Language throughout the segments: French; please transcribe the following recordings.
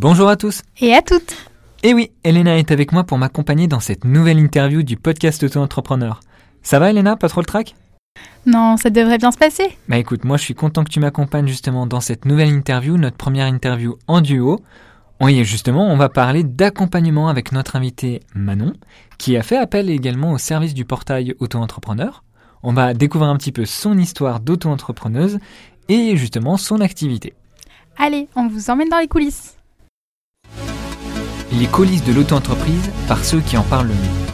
Bonjour à tous Et à toutes Et oui, Elena est avec moi pour m'accompagner dans cette nouvelle interview du podcast Auto-entrepreneur. Ça va Elena, pas trop le trac? Non, ça devrait bien se passer. Bah écoute, moi je suis content que tu m'accompagnes justement dans cette nouvelle interview, notre première interview en duo. Oui, justement, on va parler d'accompagnement avec notre invité Manon, qui a fait appel également au service du portail Auto-entrepreneur. On va découvrir un petit peu son histoire d'auto-entrepreneuse et justement son activité. Allez, on vous emmène dans les coulisses. Les coulisses de l'auto-entreprise par ceux qui en parlent le mieux.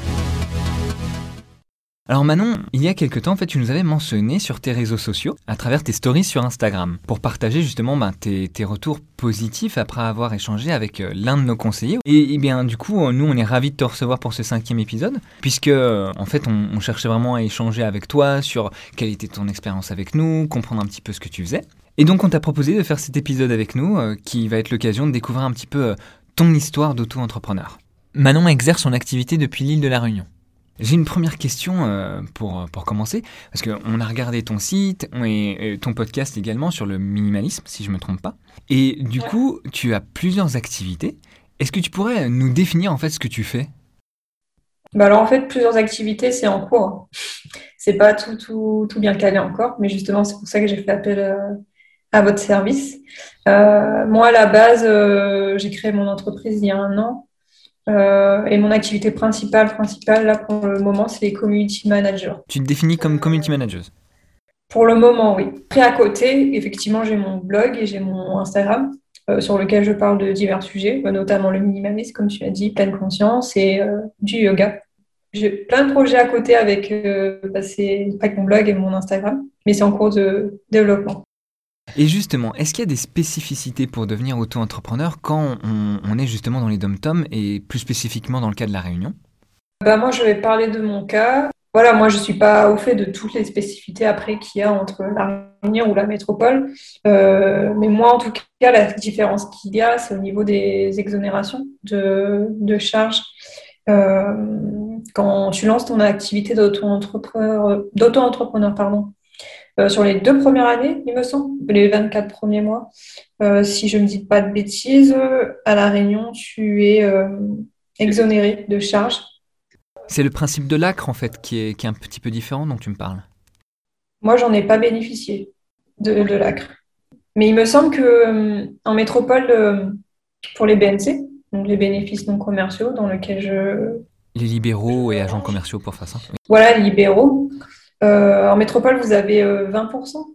Alors Manon, il y a quelque temps, en fait, tu nous avais mentionné sur tes réseaux sociaux, à travers tes stories sur Instagram, pour partager justement ben, tes, retours positifs après avoir échangé avec euh, l'un de nos conseillers. Et, et, bien du coup, nous, on est ravis de te recevoir pour ce cinquième épisode, puisque euh, en fait, on, cherchait vraiment à échanger avec toi sur quelle était ton expérience avec nous, comprendre un petit peu ce que tu faisais. Et donc, on t'a proposé de faire cet épisode avec nous, euh, qui va être l'occasion de découvrir un petit peu euh, ton histoire d'auto-entrepreneur. Manon exerce son activité depuis l'île de la Réunion. J'ai une première question euh, pour, pour commencer, parce qu'on a regardé ton site et, ton podcast également sur le minimalisme, si je ne me trompe pas. Et du coup, tu as plusieurs activités. Est-ce que tu pourrais nous définir en fait ce que tu fais? Bah alors en fait, plusieurs activités, c'est en cours. C'est pas tout, tout, tout, bien calé encore, mais justement, c'est pour ça que j'ai fait appel à, votre service. Euh, moi, à la base, euh, j'ai créé mon entreprise il y a un an. Euh, et mon activité principale, principale, là, pour le moment, c'est les community managers. Tu te définis comme community manager? Pour le moment, oui. Après, à côté, effectivement, j'ai mon blog et j'ai mon Instagram sur lequel je parle de divers sujets, notamment le minimalisme, comme tu as dit, pleine conscience et du yoga. J'ai plein de projets à côté avec, euh, bah, avec mon blog et mon Instagram, mais c'est en cours de développement. Et justement, est-ce qu'il y a des spécificités pour devenir auto-entrepreneur quand on, est justement dans les dom-toms et plus spécifiquement dans le cas de la Réunion? Bah Moi, je vais parler de mon cas. Voilà, moi, je ne suis pas au fait de toutes les spécificités après qu'il y a entre la Réunion ou la métropole. Euh, mais moi, en tout cas, la différence qu'il y a, c'est au niveau des exonérations de, charges. Euh, quand tu lances ton activité d'auto-entrepreneur pardon, euh, sur les deux premières années, il me semble, les 24 premiers mois. Euh, si je ne dis pas de bêtises, à La Réunion, tu es euh, exonéré de charges. C'est le principe de l'ACRE, en fait, qui est, qui est, un petit peu différent dont tu me parles. Moi, j'en ai pas bénéficié de, de l'ACRE. Mais il me semble que en métropole, pour les BNC, donc les bénéfices non commerciaux, dans lesquels je... Les libéraux et agents commerciaux, pour faire ça. Oui. Voilà, les libéraux. Euh, en métropole, vous avez euh, 20%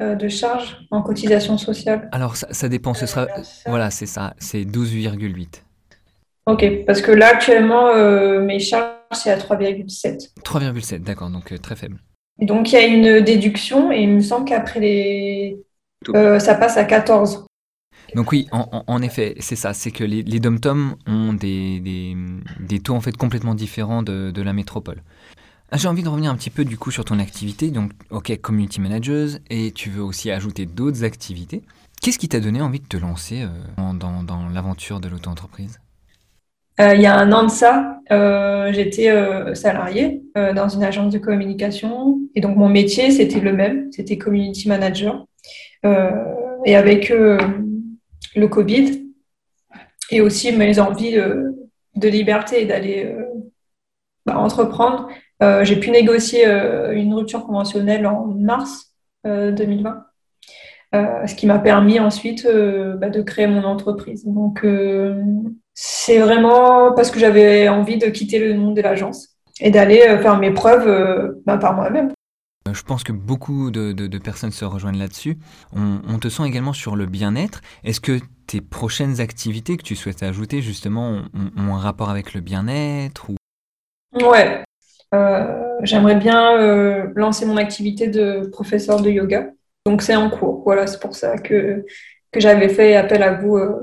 euh, de charges en cotisation sociale. Alors, ça, ça dépend. Ce sera, voilà, c'est ça. C'est 12,8. Ok, parce que là, actuellement, euh, mes charges, c'est à 3,7. 3,7, d'accord, donc euh, très faible. Donc, il y a une déduction et il me semble qu'après les. Euh, ça passe à 14. Donc oui, en, en, en effet, c'est ça, c'est que les, les dom-toms ont des, des, des, taux en fait complètement différents de, de la métropole. Ah, j'ai envie de revenir un petit peu du coup sur ton activité, donc ok, community managers, et tu veux aussi ajouter d'autres activités. Qu'est-ce qui t'a donné envie de te lancer euh, dans, l'aventure de l'auto-entreprise? Euh, Il y a un an de ça, euh, j'étais salariée dans une agence de communication, et donc mon métier c'était le même, c'était community manager. et avec le Covid et aussi mes envies de liberté et d'aller bah, entreprendre, euh, j'ai pu négocier euh, une rupture conventionnelle en mars euh, 2020, ce qui m'a permis ensuite bah, de créer mon entreprise. Donc, c'est vraiment parce que j'avais envie de quitter le monde de l'agence et d'aller faire mes preuves bah, par moi-même. Je pense que beaucoup de, de, de personnes se rejoignent là-dessus. On, on, te sent également sur le bien-être. Est-ce que tes prochaines activités que tu souhaites ajouter justement ont, ont un rapport avec le bien-être ou... Ouais, euh, j'aimerais bien euh, lancer mon activité de professeur de yoga. Donc c'est en cours. Voilà, c'est pour ça que, que j'avais fait appel à vous euh,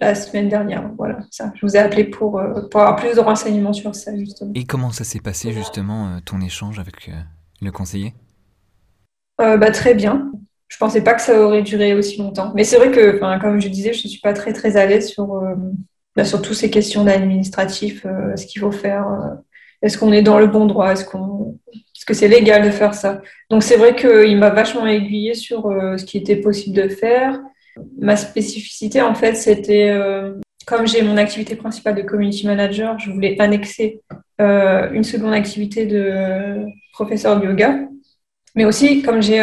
la semaine dernière. Voilà, ça. Je vous ai appelé pour, pour avoir plus de renseignements sur ça, justement. Et comment ça s'est passé, justement, ton échange avec le conseiller? Bah, Très bien. Je pensais pas que ça aurait duré aussi longtemps. Mais c'est vrai que, comme je disais, je ne suis pas très, très à l'aise sur, bah, sur toutes ces questions d'administratif, ce qu'il faut faire est-ce qu'on est dans le bon droit? Est-ce qu'on que c'est légal de faire ça? Donc c'est vrai qu'il m'a vachement aiguillé sur euh, ce qui était possible de faire. Ma spécificité, en fait, c'était, euh, comme j'ai mon activité principale de community manager, je voulais annexer euh, une seconde activité de professeur de yoga. Mais aussi, comme j'ai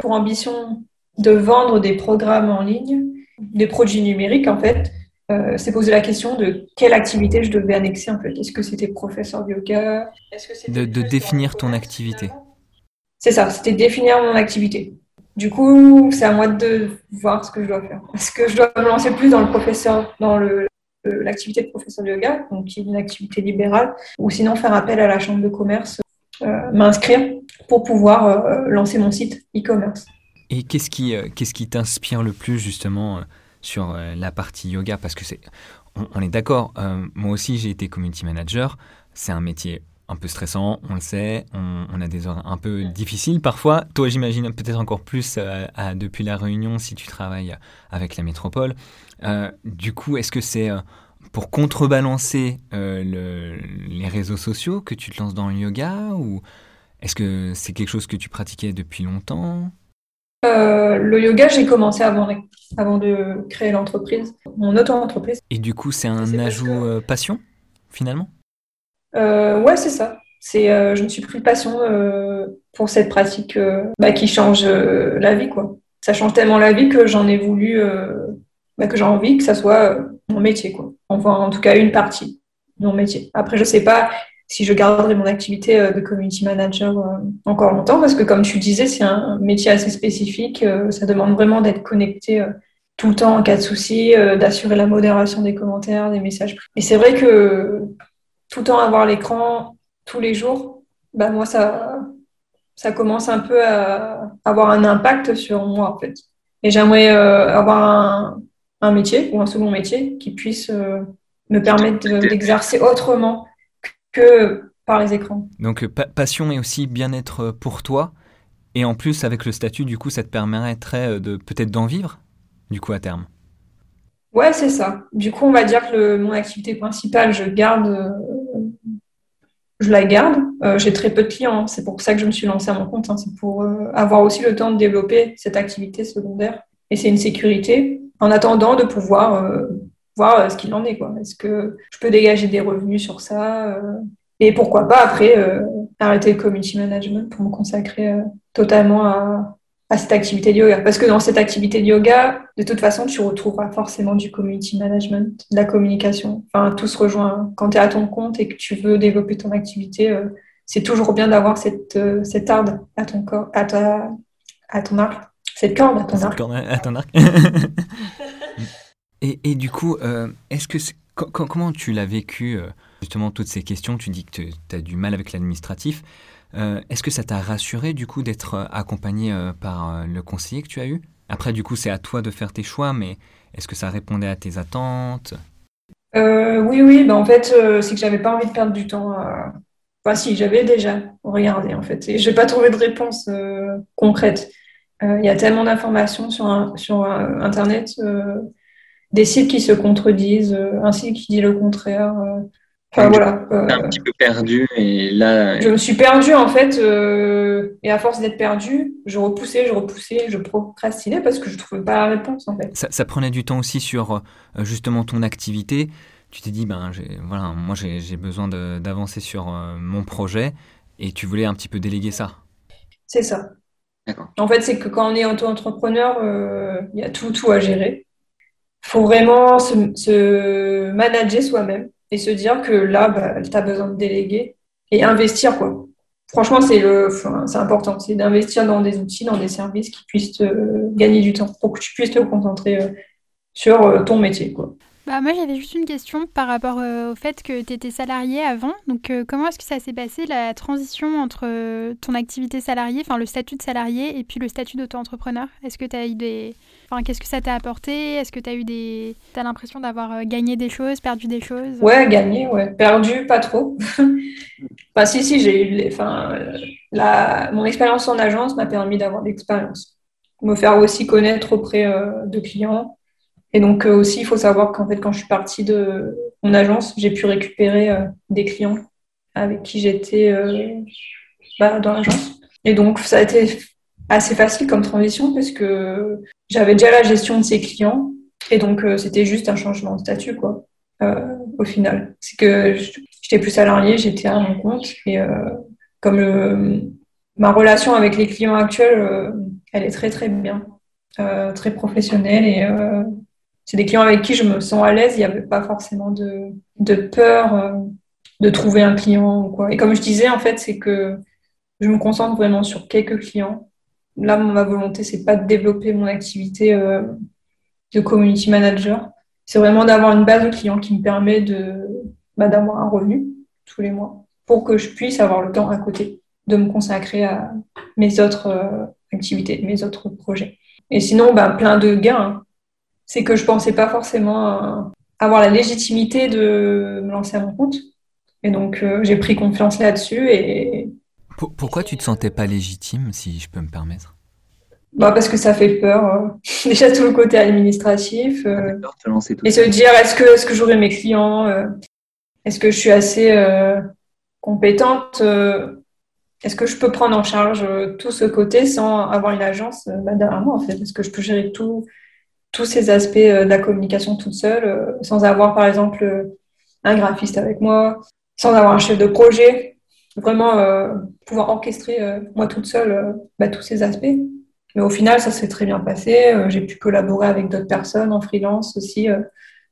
pour ambition de vendre des programmes en ligne, des produits numériques, en fait, euh, c'est posé la question de quelle activité je devais annexer en fait. Est-ce que c'était professeur de yoga? De, de définir ton activité. C'est ça, c'était définir mon activité. Du coup, c'est à moi de voir ce que je dois faire. Est-ce que je dois me lancer plus dans le professeur, dans le l'activité de professeur de yoga, donc qui est une activité libérale, ou sinon faire appel à la chambre de commerce, euh, m'inscrire pour pouvoir euh, lancer mon site e-commerce. Et qu'est-ce qui, euh, qu'est-ce qui t'inspire le plus justement sur la partie yoga Parce que c'est, on, est d'accord, moi aussi j'ai été community manager, c'est un métier un peu stressant, on le sait, on, a des horaires un peu difficiles parfois. Toi, j'imagine peut-être encore plus depuis la réunion si tu travailles avec la métropole. du coup, est-ce que c'est pour contrebalancer les réseaux sociaux que tu te lances dans le yoga ou est-ce que c'est quelque chose que tu pratiquais depuis longtemps? Euh, Le yoga, j'ai commencé avant, avant de créer l'entreprise, mon auto-entreprise. Et du coup, c'est un ajout euh, passion, finalement? Euh, Ouais, c'est ça. C'est, euh, je me suis pris passion pour cette pratique bah, qui change la vie. quoi. Ça change tellement la vie que j'en ai voulu, bah, que j'ai envie que ça soit mon métier. Quoi. Enfin, en tout cas, une partie de mon métier. Après, je sais pas si je garderai mon activité euh, de community manager euh, encore longtemps, parce que comme tu disais, c'est un métier assez spécifique. Euh, ça demande vraiment d'être connecté tout le temps en cas de souci, d'assurer la modération des commentaires, des messages. Et c'est vrai que tout le temps avoir l'écran tous les jours, bah moi ça, ça commence un peu à avoir un impact sur moi en fait. Et j'aimerais avoir un, un, métier ou un second métier qui puisse me permettre d'exercer autrement que par les écrans. Donc passion et aussi bien-être pour toi. Et en plus, avec le statut, du coup, ça te permettrait euh, de peut-être d'en vivre, du coup, à terme. Ouais, c'est ça. Du coup, on va dire que mon activité principale, je garde, euh, je la garde. Euh, j'ai très peu de clients, hein. c'est pour ça que je me suis lancée à mon compte. Hein. C'est pour avoir aussi le temps de développer cette activité secondaire. Et c'est une sécurité en attendant de pouvoir voir euh, ce qu'il en est. Quoi. Est-ce que je peux dégager des revenus sur ça euh, Et pourquoi pas après euh, arrêter le community management pour me consacrer totalement à, cette activité de yoga. Parce que dans cette activité de yoga, de toute façon, tu retrouveras forcément du community management, de la communication. Enfin, tout se rejoint. Quand tu es à ton compte et que tu veux développer ton activité, c'est toujours bien d'avoir cette, cette arde à ton corps, à, ta, à ton arc. Cette corde à ton arc. à ton arc. Et, du coup, euh, est-ce que comment tu l'as vécu euh, justement toutes ces questions? Tu dis que tu as du mal avec l'administratif. Euh, est-ce que ça t'a rassuré du coup d'être accompagné par le conseiller que tu as eu? Après, du coup, c'est à toi de faire tes choix, mais est-ce que ça répondait à tes attentes? Oui, oui. Bah, en fait, c'est que j'avais pas envie de perdre du temps. Enfin, si, j'avais déjà regardé en fait, et j'ai pas trouvé de réponse concrète. Il y a tellement d'informations sur, sur Internet des sites qui se contredisent, euh, un site qui dit le contraire. Euh. Enfin, voilà. un euh. petit peu perdu et là. Je me suis perdue en fait, et à force d'être perdue, je repoussais, je repoussais, je procrastinais parce que je ne trouvais pas la réponse en fait. Ça, prenait du temps aussi sur justement ton activité. Tu t'es dit, ben voilà, moi j'ai besoin d'avancer sur mon projet et tu voulais un petit peu déléguer ça. C'est ça. En fait, c'est que quand on est auto-entrepreneur, il y a tout, tout à gérer faut vraiment se, manager soi-même et se dire que là, bah, tu as besoin de déléguer et investir. quoi. Franchement, c'est important. C'est d'investir dans des outils, dans des services qui puissent te gagner du temps pour que tu puisses te concentrer euh, sur euh, ton métier. Quoi. Bah, moi, j'avais juste une question par rapport euh, au fait que tu étais salarié avant. Donc, comment est-ce que ça s'est passé, la transition entre ton activité salariée, enfin le statut de salarié et puis le statut d'auto-entrepreneur? Est-ce que tu as eu des, qu'est-ce que ça t'a apporté? Est-ce que tu as eu des. T'as l'impression d'avoir euh, gagné des choses, perdu des choses? Ouais, gagné, ouais. Perdu, pas trop. enfin, si, si, j'ai eu. Enfin, la... Mon expérience en agence m'a permis d'avoir de l'expérience. Me faire aussi connaître auprès euh, de clients. Et donc, euh, aussi, il faut savoir qu'en fait, quand je suis partie de mon agence, j'ai pu récupérer des clients avec qui j'étais bah, dans l'agence. Et donc, ça a été assez facile comme transition parce que j'avais déjà la gestion de ses clients et donc c'était juste un changement de statut quoi. au final, c'est que j'étais plus salarié, j'étais à mon compte et comme ma relation avec les clients actuels, elle est très très bien, très professionnelle et c'est des clients avec qui je me sens à l'aise. Il n'y avait pas forcément de, de peur euh, de trouver un client ou quoi. Et comme je disais, en fait, c'est que je me concentre vraiment sur quelques clients. Là, ma volonté, c'est pas de développer mon activité euh, de community manager. C'est vraiment d'avoir une base de clients qui me permet bah, d'avoir un revenu tous les mois pour que je puisse avoir le temps à côté de me consacrer à mes autres euh, activités, mes autres projets. Et sinon, bah, plein de gains. Hein c'est que je pensais pas forcément avoir la légitimité de me lancer à mon compte. Et donc, euh, j'ai pris confiance là-dessus. Et... Pourquoi tu te sentais pas légitime, si je peux me permettre? Bah parce que ça fait peur. Euh, déjà, tout le côté administratif. Euh, et se dire, est-ce que, est -ce que j'aurai mes clients Est-ce que je suis assez compétente Est-ce que je peux prendre en charge tout ce côté sans avoir une agence bah, derrière moi, en fait Est-ce que je peux gérer tout tous ces aspects euh, de la communication toute seule, euh, sans avoir par exemple euh, un graphiste avec moi, sans avoir un chef de projet, vraiment pouvoir orchestrer moi toute seule bah, tous ces aspects. Mais au final, ça s'est très bien passé. J'ai pu collaborer avec d'autres personnes en freelance aussi,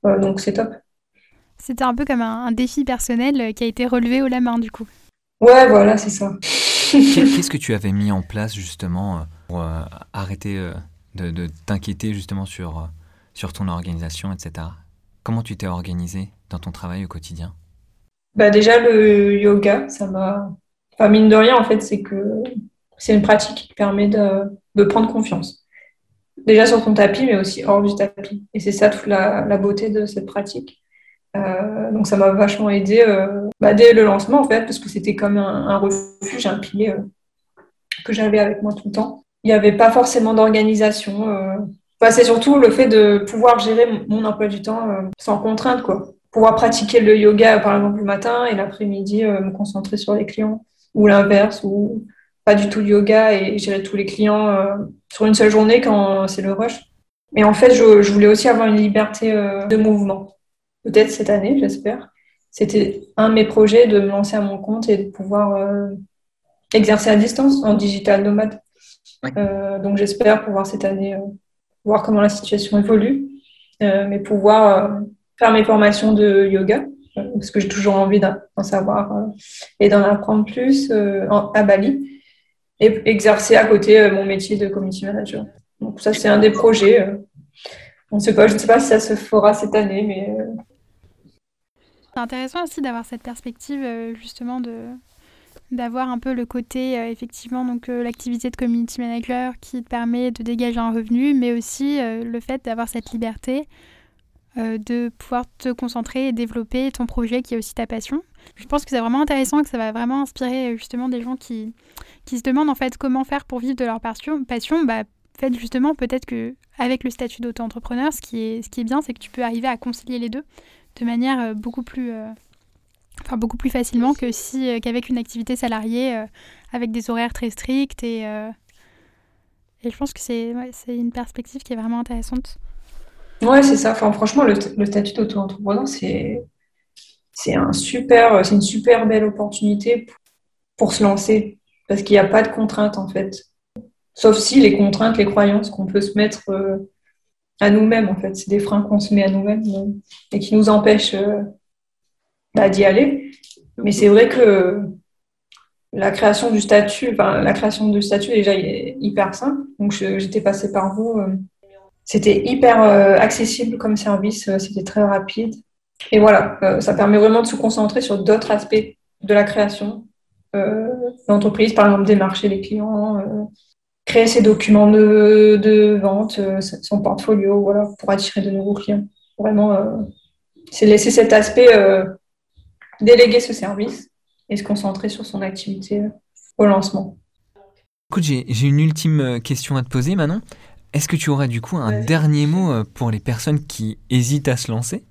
donc c'est top. C'était un peu comme un, défi personnel qui a été relevé au la main du coup. Ouais, voilà, c'est ça. Qu'est-ce que tu avais mis en place justement pour arrêter de, t'inquiéter justement sur, euh, sur ton organisation, etc. Comment tu t'es organisé dans ton travail au quotidien? Bah Déjà, le yoga, ça m'a. Enfin, mine de rien, en fait, c'est que c'est une pratique qui permet de, de, prendre confiance. Déjà sur ton tapis, mais aussi hors du tapis. Et c'est ça toute la, la, beauté de cette pratique. Euh, donc ça m'a vachement aidé euh, bah, dès le lancement, en fait, parce que c'était comme un, un refuge, un pilier que j'avais avec moi tout le temps il n'y avait pas forcément d'organisation. Euh. c'est surtout le fait de pouvoir gérer mon emploi du temps euh, sans contrainte, quoi. Pouvoir pratiquer le yoga, par exemple, le matin et l'après-midi, euh, me concentrer sur les clients, ou l'inverse, ou pas du tout le yoga et gérer tous les clients sur une seule journée quand c'est le rush. Mais en fait, je voulais aussi avoir une liberté de mouvement. Peut-être cette année, j'espère. C'était un de mes projets de me lancer à mon compte et de pouvoir exercer à distance en digital nomade. Euh, donc j'espère pouvoir cette année euh, voir comment la situation évolue, euh, mais pouvoir faire mes formations de yoga, parce que j'ai toujours envie d'en savoir et d'en apprendre plus à Bali, et exercer à côté mon métier de community manager. Donc ça, c'est un des projets. On sait pas, je ne sais pas si ça se fera cette année, mais... C'est intéressant aussi d'avoir cette perspective justement de, d'avoir un peu le côté euh, effectivement donc euh, l'activité de community manager qui te permet de dégager un revenu mais aussi euh, le fait d'avoir cette liberté de pouvoir te concentrer et développer ton projet qui est aussi ta passion. Je pense que c'est vraiment intéressant que ça va vraiment inspirer justement des gens qui, qui se demandent en fait comment faire pour vivre de leur passion. bah, fait justement peut-être que avec le statut d'auto-entrepreneur, ce qui est, ce qui est bien, c'est que tu peux arriver à concilier les deux de manière beaucoup plus enfin beaucoup plus facilement que si euh, qu'avec une activité salariée euh, avec des horaires très stricts et euh, et je pense que c'est c'est une perspective qui est vraiment intéressante. Ouais, c'est ça. Enfin, franchement, le, le statut d'auto-entrepreneur, c'est c'est un super, c'est une super belle opportunité pour, se lancer parce qu'il n'y a pas de contraintes en fait. Sauf si les contraintes, les croyances qu'on peut se mettre à nous-mêmes en fait, c'est des freins qu'on se met à nous-mêmes et qui nous empêchent bah, d'y aller. Mais c'est vrai que la création du statut, enfin, la création du statut déjà est hyper simple. Donc j'étais passée par vous. Euh, c'était hyper euh, accessible comme service, euh, c'était très rapide. Et voilà, ça permet vraiment de se concentrer sur d'autres aspects de la création d'entreprise, par exemple démarcher les clients, créer ses documents de, de vente, son portfolio, voilà, pour attirer de nouveaux clients. Vraiment, c'est laisser cet aspect déléguer ce service et se concentrer sur son activité euh, au lancement. Écoute, j'ai une ultime euh, question à te poser, Manon. Est-ce que tu aurais du coup un dernier mot euh, pour les personnes qui hésitent à se lancer?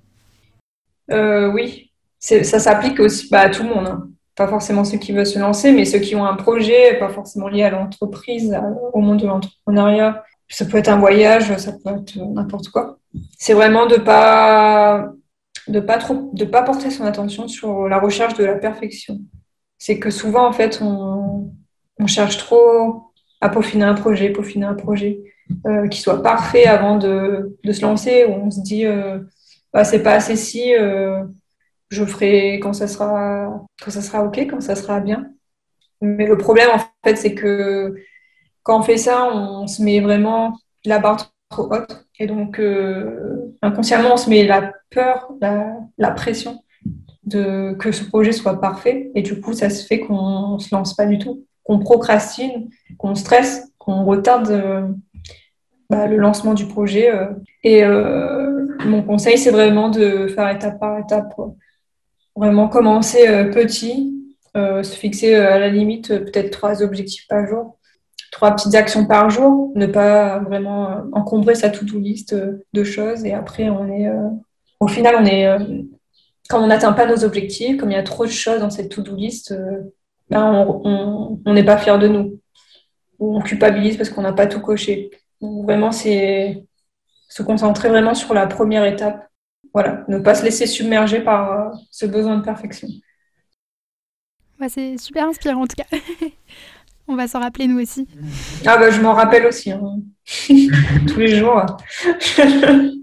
Euh, Oui, ça s'applique aussi bah, à tout le monde. Hein. Pas forcément ceux qui veulent se lancer, mais ceux qui ont un projet, pas forcément lié à l'entreprise, au monde de l'entrepreneuriat, Ça peut être un voyage, ça peut être n'importe quoi. C'est vraiment de pas de pas trop de pas porter son attention sur la recherche de la perfection. C'est que souvent en fait on, on cherche trop à peaufiner un projet, peaufiner un projet euh, qui soit parfait avant de, de, se lancer, où on se dit euh, bah, c'est pas assez si euh, je ferai quand ça sera quand ça sera ok, quand ça sera bien. Mais le problème en fait c'est que quand on fait ça, on se met vraiment la barre trop haute. Et donc, euh, inconsciemment, on se met la peur, la, pression de que ce projet soit parfait. Et du coup, ça se fait qu'on ne se lance pas du tout, qu'on procrastine, qu'on stresse, qu'on retarde euh, bah, le lancement du projet. Euh. Et mon conseil, c'est vraiment de faire étape par étape. Vraiment commencer petit, se fixer à la limite peut-être trois objectifs par jour trois petites actions par jour, ne pas vraiment euh, encombrer sa to-do list euh, de choses. Et après, on est, euh, au final, on est, quand on n'atteint pas nos objectifs, comme il y a trop de choses dans cette to-do list, ben on n'est pas fier de nous. Ou on culpabilise parce qu'on n'a pas tout coché. vraiment, c'est se concentrer vraiment sur la première étape. Voilà, ne pas se laisser submerger par ce besoin de perfection. c'est super inspirant en tout cas. On va s'en rappeler nous aussi. Ah bah je m'en rappelle aussi. Hein. Tous les jours.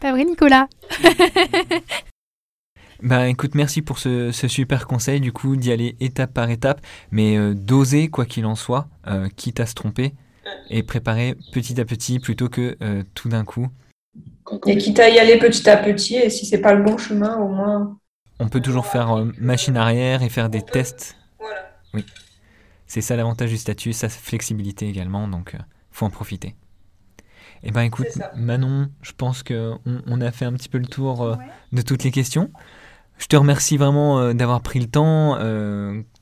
Pas vrai Nicolas Bah écoute, merci pour ce, super conseil du coup d'y aller étape par étape, mais euh, d'oser quoi qu'il en soit, euh, quitte à se tromper, et préparer petit à petit plutôt que euh, tout d'un coup. Et quitte à y aller petit à petit, et si c'est pas le bon chemin, au moins. On peut toujours faire machine arrière et faire des tests. Voilà. Oui. C'est ça l'avantage du statut, sa flexibilité également, donc il euh, faut en profiter. Eh ben écoute, Manon, je pense qu'on on a fait un petit peu le tour euh, de toutes les questions. Je te remercie vraiment euh, d'avoir pris le temps,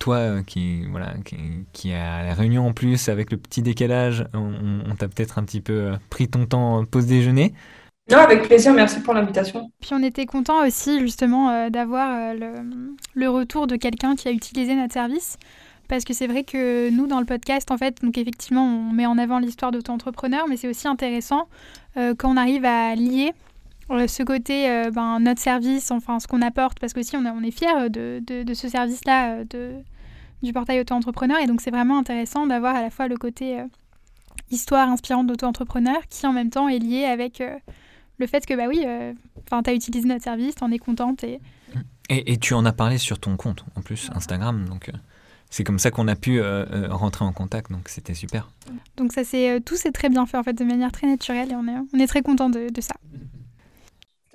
toi qui voilà qui, qui a la réunion en plus avec le petit décalage, on, t'a peut-être un petit peu pris ton temps pause déjeuner. Non, avec plaisir, merci pour l'invitation. Puis on était content aussi justement d'avoir le, le, retour de quelqu'un qui a utilisé notre service parce que c'est vrai que nous, dans le podcast, en fait, donc effectivement, on met en avant l'histoire d'auto-entrepreneur, mais c'est aussi intéressant euh, quand on arrive à lier euh, ce côté, euh, ben, notre service, enfin, ce qu'on apporte, parce qu'aussi, on, on est fiers de, ce service-là, de, du portail auto-entrepreneur, et donc c'est vraiment intéressant d'avoir à la fois le côté histoire inspirante d'auto-entrepreneur, qui en même temps est lié avec le fait que, bah oui, enfin, tu as utilisé notre service, tu en es contente. Et... et... Et, tu en as parlé sur ton compte, en plus, Instagram, donc c'est comme ça qu'on a pu euh, euh, rentrer en contact, donc c'était super. Donc ça c'est euh, tout s'est très bien fait en fait de manière très naturelle et on est, on est très content de, ça.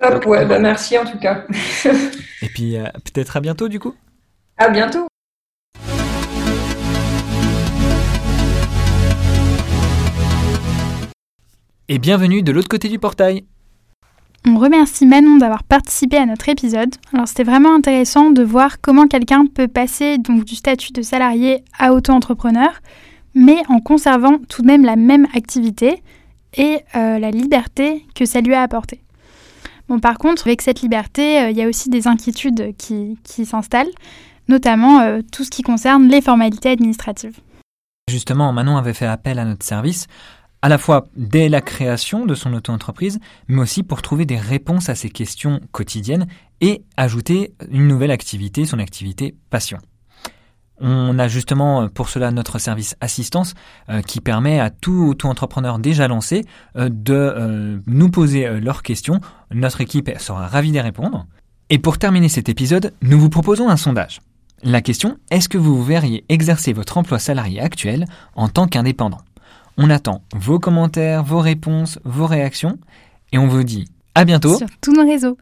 Top, ouais, bah, merci en tout cas. et puis peut-être à bientôt du coup. À bientôt. Et bienvenue de l'autre côté du portail. On remercie Manon d'avoir participé à notre épisode. Alors c'était vraiment intéressant de voir comment quelqu'un peut passer du statut de salarié à auto-entrepreneur, mais en conservant tout de même la même activité et euh, la liberté que ça lui a apporté. Bon, par contre, avec cette liberté, euh, il y a aussi des inquiétudes qui, s'installent, notamment euh, tout ce qui concerne les formalités administratives. Justement, Manon avait fait appel à notre service à la fois dès la création de son auto-entreprise, mais aussi pour trouver des réponses à ses questions quotidiennes et ajouter une nouvelle activité, son activité passion. On a justement pour cela notre service assistance euh, qui permet à tout auto-entrepreneur déjà lancé euh, de euh, nous poser leurs questions. Notre équipe sera ravie d'y répondre. Et pour terminer cet épisode, nous vous proposons un sondage. La question, est-ce que vous verriez exercer votre emploi salarié actuel en tant qu'indépendant? On attend vos commentaires, vos réponses, vos réactions et on vous dit à bientôt sur tous nos réseaux.